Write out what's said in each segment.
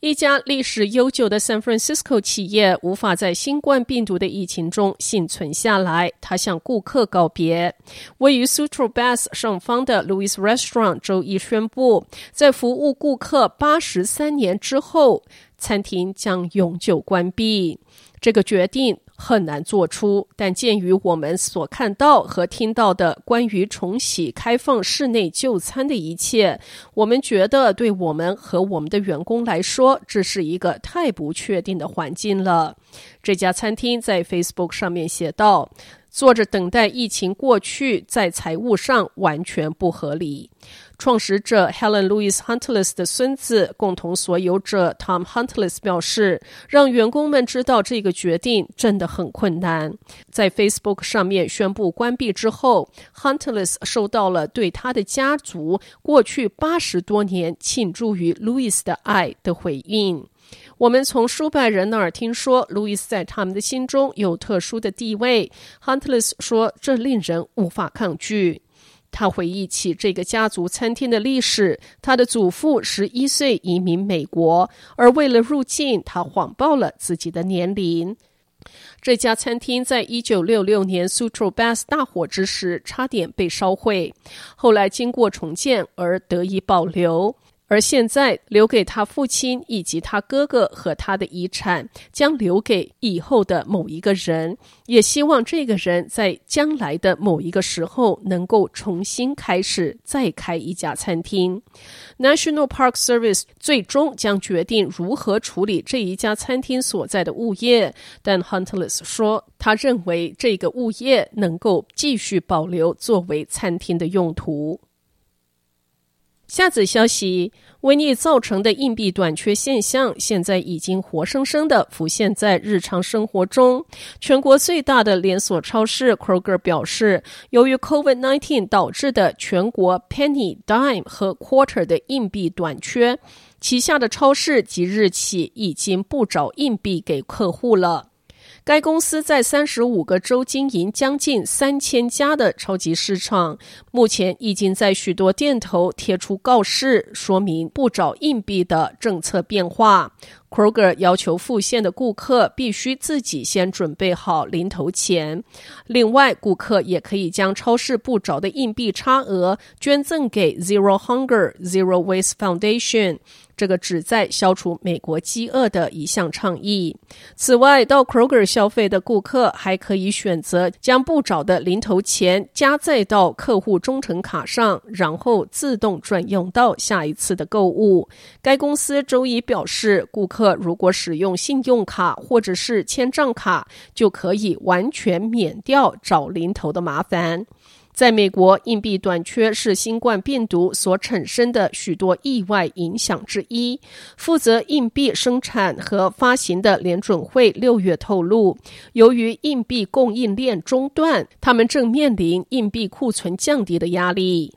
一家历史悠久的 San Francisco 企业无法在新冠病毒的疫情中幸存下来，他向顾客告别。位于 Sutro Bass 上方的 Louis Restaurant 周一宣布，在服务顾客八十三年之后，餐厅将永久关闭。这个决定很难做出，但鉴于我们所看到和听到的关于重启开放室内就餐的一切，我们觉得对我们和我们的员工来说，这是一个太不确定的环境了。这家餐厅在 Facebook 上面写道：“坐着等待疫情过去，在财务上完全不合理。”创始者 Helen Louis Huntless 的孙子、共同所有者 Tom Huntless 表示：“让员工们知道这个决定真的很困难。”在 Facebook 上面宣布关闭之后，Huntless 收到了对他的家族过去八十多年倾注于 Louis 的爱的回应。我们从数百人那儿听说路易斯在他们的心中有特殊的地位。Huntless 说：“这令人无法抗拒。”他回忆起这个家族餐厅的历史。他的祖父十一岁移民美国，而为了入境，他谎报了自己的年龄。这家餐厅在一九六六年 Sutro Baths 大火之时差点被烧毁，后来经过重建而得以保留。而现在留给他父亲以及他哥哥和他的遗产，将留给以后的某一个人，也希望这个人在将来的某一个时候能够重新开始，再开一家餐厅。National Park Service 最终将决定如何处理这一家餐厅所在的物业，但 Huntless 说，他认为这个物业能够继续保留作为餐厅的用途。下子消息：瘟疫造成的硬币短缺现象，现在已经活生生的浮现在日常生活中。全国最大的连锁超市 Kroger 表示，由于 COVID-19 导致的全国 penny、dime 和 quarter 的硬币短缺，旗下的超市即日起已经不找硬币给客户了。该公司在三十五个州经营将近三千家的超级市场，目前已经在许多店头贴出告示，说明不找硬币的政策变化。Kroger 要求付现的顾客必须自己先准备好零头钱。另外，顾客也可以将超市不找的硬币差额捐赠给 Zero Hunger Zero Waste Foundation，这个旨在消除美国饥饿的一项倡议。此外，到 Kroger 消费的顾客还可以选择将不找的零头钱加载到客户忠诚卡上，然后自动转用到下一次的购物。该公司周一表示，顾客。如果使用信用卡或者是签账卡，就可以完全免掉找零头的麻烦。在美国，硬币短缺是新冠病毒所产生的许多意外影响之一。负责硬币生产和发行的联准会六月透露，由于硬币供应链中断，他们正面临硬币库存降低的压力。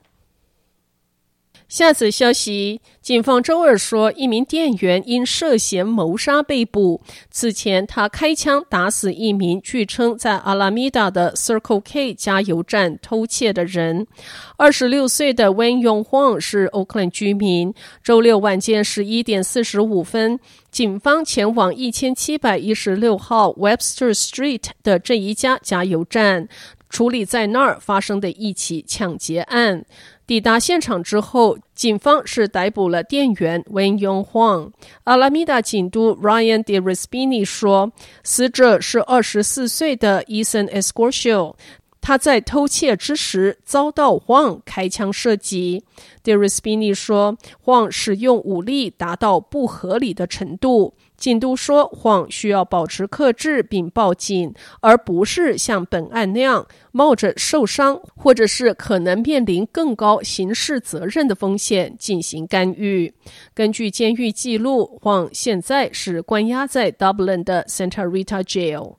下则消息，警方周二说，一名店员因涉嫌谋杀被捕。此前，他开枪打死一名据称在阿拉米达的 Circle K 加油站偷窃的人。二十六岁的 Wen Yong Huang 是 Oakland 居民。周六晚间十一点四十五分，警方前往一千七百一十六号 Webster Street 的这一家加油站，处理在那儿发生的一起抢劫案。抵达现场之后，警方是逮捕了店员 Wayne Yong Huang。阿拉米达警督 Ryan DeRespini 说，死者是二十四岁的 Ethan Escorcio。他在偷窃之时遭到 Huang 开枪射击。DeRespini 说，Huang 使用武力达到不合理的程度。警督说，谎需要保持克制并报警，而不是像本案那样冒着受伤或者是可能面临更高刑事责任的风险进行干预。根据监狱记录，谎现在是关押在 Dublin 的 Santa Rita Jail。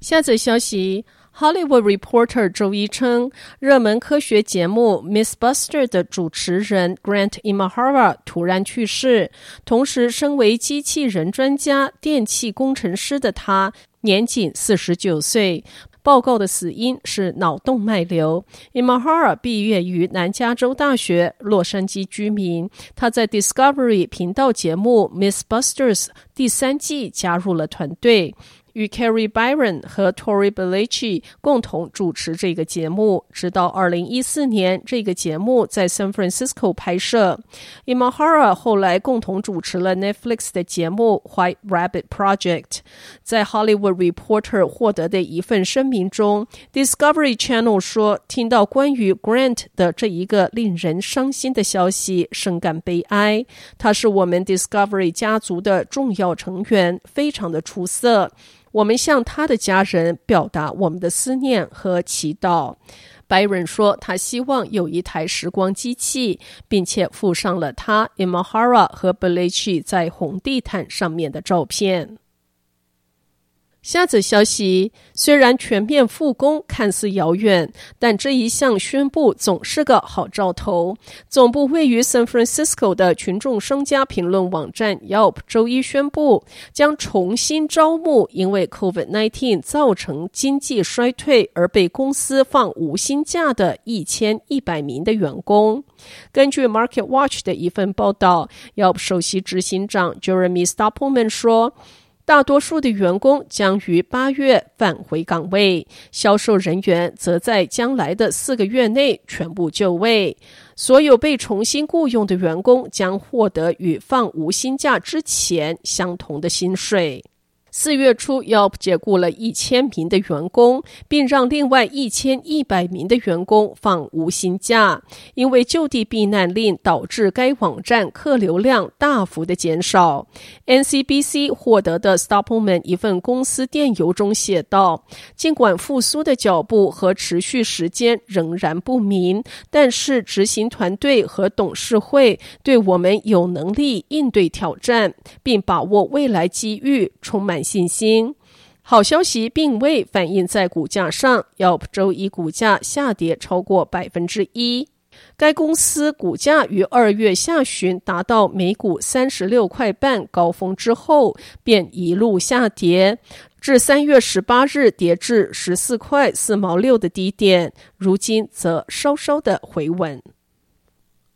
下则消息。Hollywood Reporter 周一称，热门科学节目《Miss Buster》的主持人 Grant Imahara 突然去世。同时，身为机器人专家、电气工程师的他，年仅四十九岁。报告的死因是脑动脉瘤。Imahara 毕业于南加州大学，洛杉矶居民。他在 Discovery 频道节目《Miss Busters》第三季加入了团队。与 Kari Byron 和 Tory Belleci 共同主持这个节目，直到二零一四年，这个节目在 San Francisco 拍摄。Imahara 后来共同主持了 Netflix 的节目 White Rabbit Project。在 Hollywood Reporter 获得的一份声明中，Discovery Channel 说，听到关于 Grant 的这一个令人伤心的消息，深感悲哀。他是我们 Discovery 家族的重要成员，非常的出色。我们向他的家人表达我们的思念和祈祷。白人说，他希望有一台时光机器，并且附上了他 Imahara 和 Belleci 在红地毯上面的照片。下则消息，虽然全面复工看似遥远，但这一项宣布总是个好兆头。总部位于 San Francisco 的群众商家评论网站 Yelp 周一宣布，将重新招募因为 COVID-19 造成经济衰退而被公司放无薪假的一千一百名的员工。根据 Market Watch 的一份报道，Yelp 首席执行长 Jeremy Stoppelman 说。大多数的员工将于八月返回岗位，销售人员则在将来的四个月内全部就位。所有被重新雇佣的员工将获得与放无薪假之前相同的薪水。四月初，Yelp 解雇了一千名的员工，并让另外一千一百名的员工放无薪假，因为就地避难令导致该网站客流量大幅的减少。NCBC 获得的 Stoppman 一份公司电邮中写道：“尽管复苏的脚步和持续时间仍然不明，但是执行团队和董事会对我们有能力应对挑战，并把握未来机遇充满。”信心。好消息并未反映在股价上要周一股价下跌超过百分之一。该公司股价于二月下旬达到每股三十六块半高峰之后，便一路下跌，至三月十八日跌至十四块四毛六的低点，如今则稍稍的回稳。